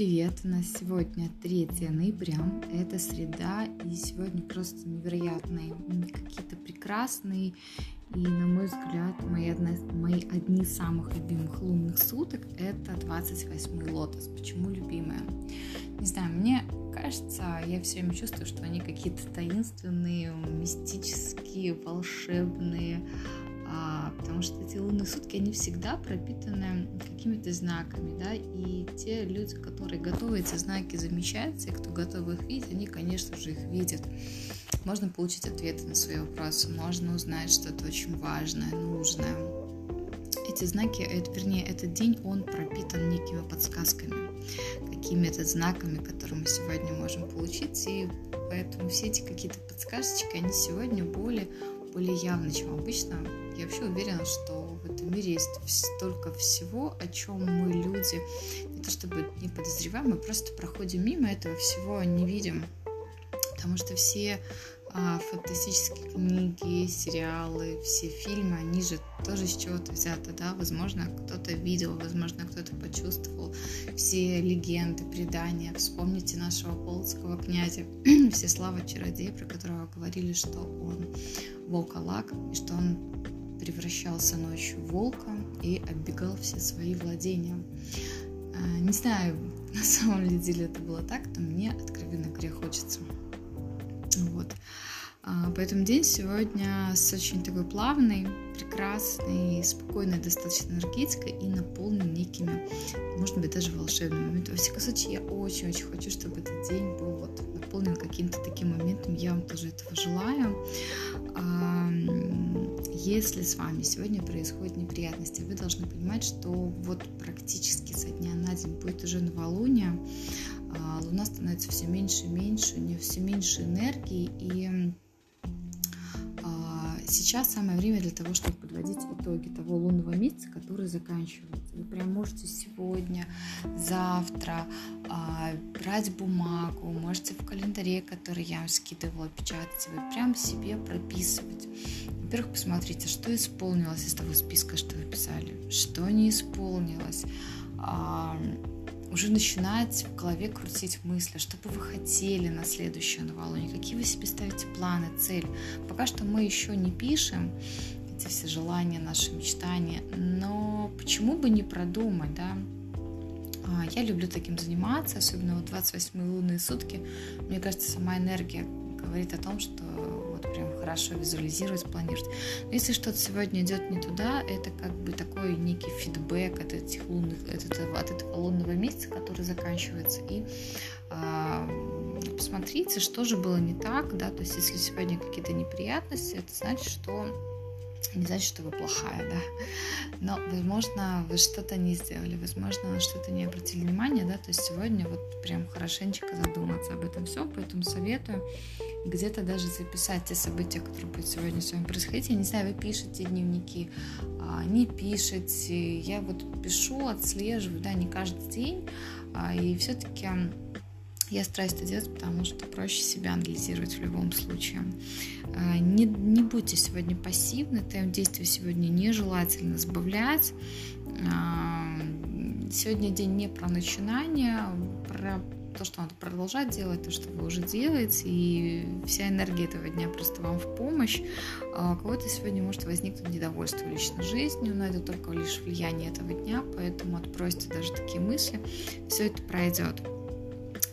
привет! У нас сегодня 3 ноября, это среда, и сегодня просто невероятные, какие-то прекрасные и, на мой взгляд, мои, одна, мои одни из самых любимых лунных суток — это 28 лотос. Почему любимая? Не знаю, мне кажется, я все время чувствую, что они какие-то таинственные, мистические, волшебные, потому что эти лунные сутки, они всегда пропитаны какими-то знаками, да, и те люди, которые готовы эти знаки замечать, и кто готов их видеть, они, конечно же, их видят. Можно получить ответы на свои вопросы, можно узнать что-то очень важное, нужное. Эти знаки, это, вернее, этот день, он пропитан некими подсказками, какими-то знаками, которые мы сегодня можем получить, и поэтому все эти какие-то подсказочки, они сегодня более более явно, чем обычно. Я вообще уверена, что в этом мире есть столько всего, о чем мы люди не то чтобы не подозреваем, мы просто проходим мимо этого всего, не видим. Потому что все а, фантастические книги, сериалы, все фильмы, они же тоже с чего-то взяты, да, возможно, кто-то видел, возможно, кто-то почувствовал все легенды, предания. Вспомните нашего полоцкого князя Всеслава Чародея, про которого говорили, что он волколак, и что он превращался ночью в волка и оббегал все свои владения. А, не знаю, на самом деле это было так, но мне откровенно говоря хочется. Вот. А, поэтому день сегодня с очень такой плавной, прекрасной, спокойной, достаточно энергетикой и наполнен некими, может быть, даже волшебными моментами. Во всяком случае, я очень-очень хочу, чтобы этот день был вот наполнен каким-то таким моментом. Я вам тоже этого желаю. Если с вами сегодня происходят неприятности, вы должны понимать, что вот практически со дня на день будет уже новолуние, а, Луна становится все меньше и меньше, у нее все меньше энергии, и сейчас самое время для того, чтобы подводить итоги того лунного месяца, который заканчивается. Вы прям можете сегодня, завтра а, брать бумагу, можете в календаре, который я вам скидывала, печатать, вы прям себе прописывать. Во-первых, посмотрите, что исполнилось из того списка, что вы писали, что не исполнилось уже начинать в голове крутить мысли, что бы вы хотели на следующую новолуние, какие вы себе ставите планы, цель. Пока что мы еще не пишем эти все желания, наши мечтания, но почему бы не продумать, да? А, я люблю таким заниматься, особенно вот 28 лунные сутки. Мне кажется, сама энергия говорит о том, что прям хорошо визуализировать, планировать. Но если что-то сегодня идет не туда, это как бы такой некий фидбэк от этих лунных, от этого, от этого лунного месяца, который заканчивается. И э, посмотрите, что же было не так, да, то есть если сегодня какие-то неприятности, это значит, что не значит, что вы плохая, да. Но, возможно, вы что-то не сделали, возможно, что-то не обратили внимания, да. То есть сегодня вот прям хорошенечко задуматься об этом все, поэтому советую где-то даже записать те события, которые будут сегодня с вами происходить. Я не знаю, вы пишете дневники, а, не пишете. Я вот пишу, отслеживаю, да, не каждый день. А, и все-таки я стараюсь это делать, потому что проще себя анализировать в любом случае. А, не, не будьте сегодня пассивны, темп действия сегодня нежелательно сбавлять. Сегодня день не про начинание, про то, что надо продолжать делать, то, что вы уже делаете, и вся энергия этого дня просто вам в помощь. А у кого-то сегодня может возникнуть недовольство личной жизнью, но это только лишь влияние этого дня, поэтому отбросьте даже такие мысли, все это пройдет.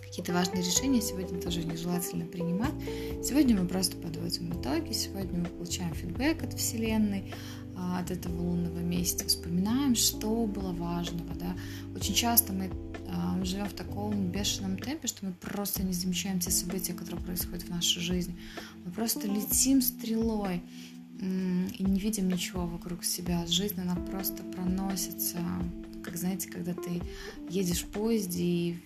Какие-то важные решения сегодня тоже нежелательно принимать. Сегодня мы просто подводим итоги, сегодня мы получаем фидбэк от Вселенной, от этого лунного месяца, вспоминаем, что было важного. Да? Очень часто мы а, мы живем в таком бешеном темпе, что мы просто не замечаем те события, которые происходят в нашей жизни. Мы просто летим стрелой и не видим ничего вокруг себя. Жизнь, она просто проносится, как, знаете, когда ты едешь в поезде и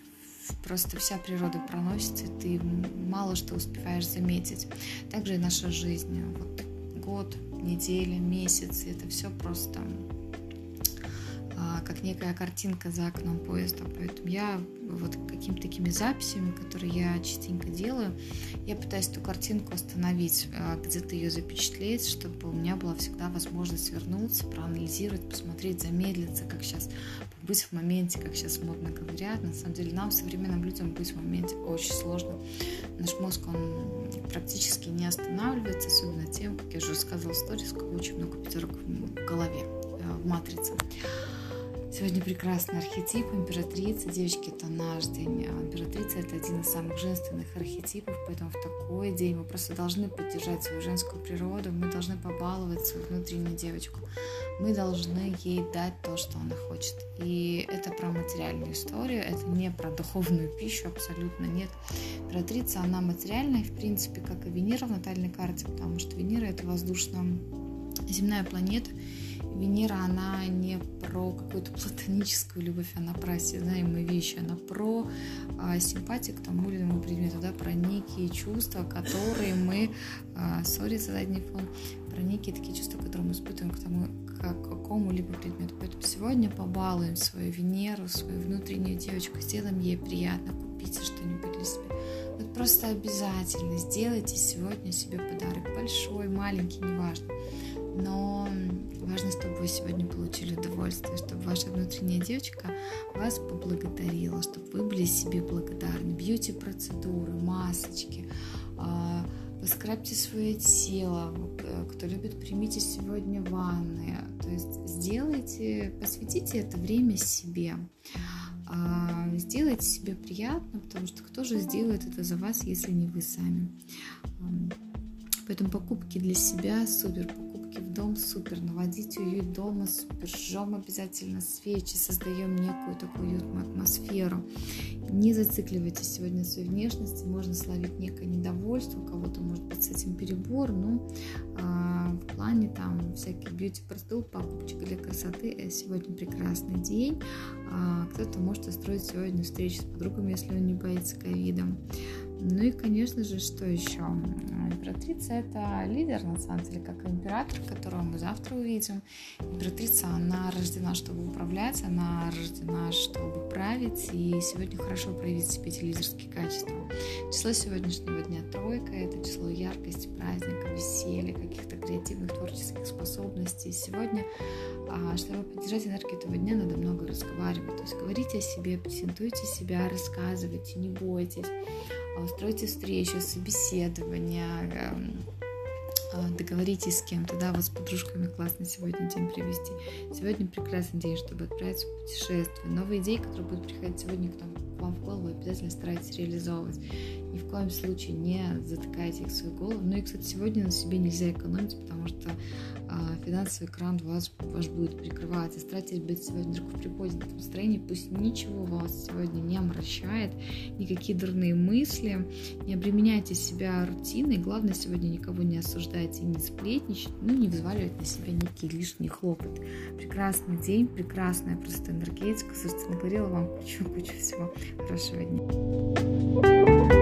просто вся природа проносится, и ты мало что успеваешь заметить. Также и наша жизнь. Вот год, неделя, месяц, это все просто а, как некая картинка за окном поезда. Поэтому я вот какими-то такими записями, которые я частенько делаю, я пытаюсь эту картинку остановить, а, где-то ее запечатлеть, чтобы у меня была всегда возможность вернуться, проанализировать, посмотреть, замедлиться, как сейчас быть в моменте, как сейчас модно говорят. На самом деле нам, современным людям, быть в моменте очень сложно. Наш мозг, он практически не останавливается, особенно тем, как я уже сказала в сторис, очень много пятерок в голове, э, в матрице. Сегодня прекрасный архетип императрица. Девочки, это наш день. А императрица – это один из самых женственных архетипов, поэтому в такой день мы просто должны поддержать свою женскую природу, мы должны побаловать свою внутреннюю девочку, мы должны ей дать то, что она хочет. И это про материальную историю, это не про духовную пищу, абсолютно нет. Императрица, она материальная, в принципе, как и Венера в натальной карте, потому что Венера – это воздушная земная планета, Венера, она не про какую-то платоническую любовь, она про осязаемые вещи, она про а, симпатию к тому или иному предмету, да, про некие чувства, которые мы, а, сори за задний фон, про некие такие чувства, которые мы испытываем к тому, к какому-либо предмету. Поэтому сегодня побалуем свою Венеру, свою внутреннюю девочку, сделаем ей приятно, купите что-нибудь для себя. Вот просто обязательно сделайте сегодня себе подарок, большой, маленький, неважно. Но Важно, чтобы вы сегодня получили удовольствие, чтобы ваша внутренняя девочка вас поблагодарила, чтобы вы были себе благодарны. Бьюти-процедуры, масочки, а, поскрабьте свое тело, э, кто любит, примите сегодня ванны. То есть сделайте, посвятите это время себе. А, сделайте себе приятно, потому что кто же сделает это за вас, если не вы сами. Поэтому покупки для себя супер, покупки в дом супер, наводить уют дома супер, жжем обязательно свечи, создаем некую такую уютную атмосферу. Не зацикливайтесь сегодня на своей внешности, можно словить некое недовольство, у кого-то может быть с этим перебор, но э, в плане там всяких бьюти-процедур, покупочек для красоты, сегодня прекрасный день. Э, кто-то может устроить сегодня встречу с подругами, если он не боится ковида. Ну и, конечно же, что еще? Императрица – это лидер, на самом деле, как император, которого мы завтра увидим. Императрица, она рождена, чтобы управлять, она рождена, чтобы править, и сегодня хорошо проявить в себе эти лидерские качества. Число сегодняшнего дня тройка – это число яркости, праздника, веселья, каких-то креативных творческих способностей. Сегодня, а, чтобы поддержать энергию этого дня, надо много разговаривать. То есть говорите о себе, презентуйте себя, рассказывайте, не бойтесь устройте встречу, собеседование, эм, а, договоритесь с кем-то, да, вот с подружками классно сегодня день провести. Сегодня прекрасный день, чтобы отправиться в путешествие. Новые идеи, которые будут приходить сегодня к вам в голову, обязательно старайтесь реализовывать. Ни в коем случае не затыкайте их в свою голову. Ну и, кстати, сегодня на себе нельзя экономить, потому что а, финансовый экран вас, ваш будет прикрываться. Старайтесь быть сегодня в приподнятом настроении. Пусть ничего вас сегодня не омрачает, никакие дурные мысли. Не обременяйте себя рутиной. Главное, сегодня никого не осуждайте и не сплетничать, ну, не взваливать на себя некий лишний хлопот. Прекрасный день, прекрасная просто энергетика. Собственно, говорила вам кучу-кучу всего хорошего дня.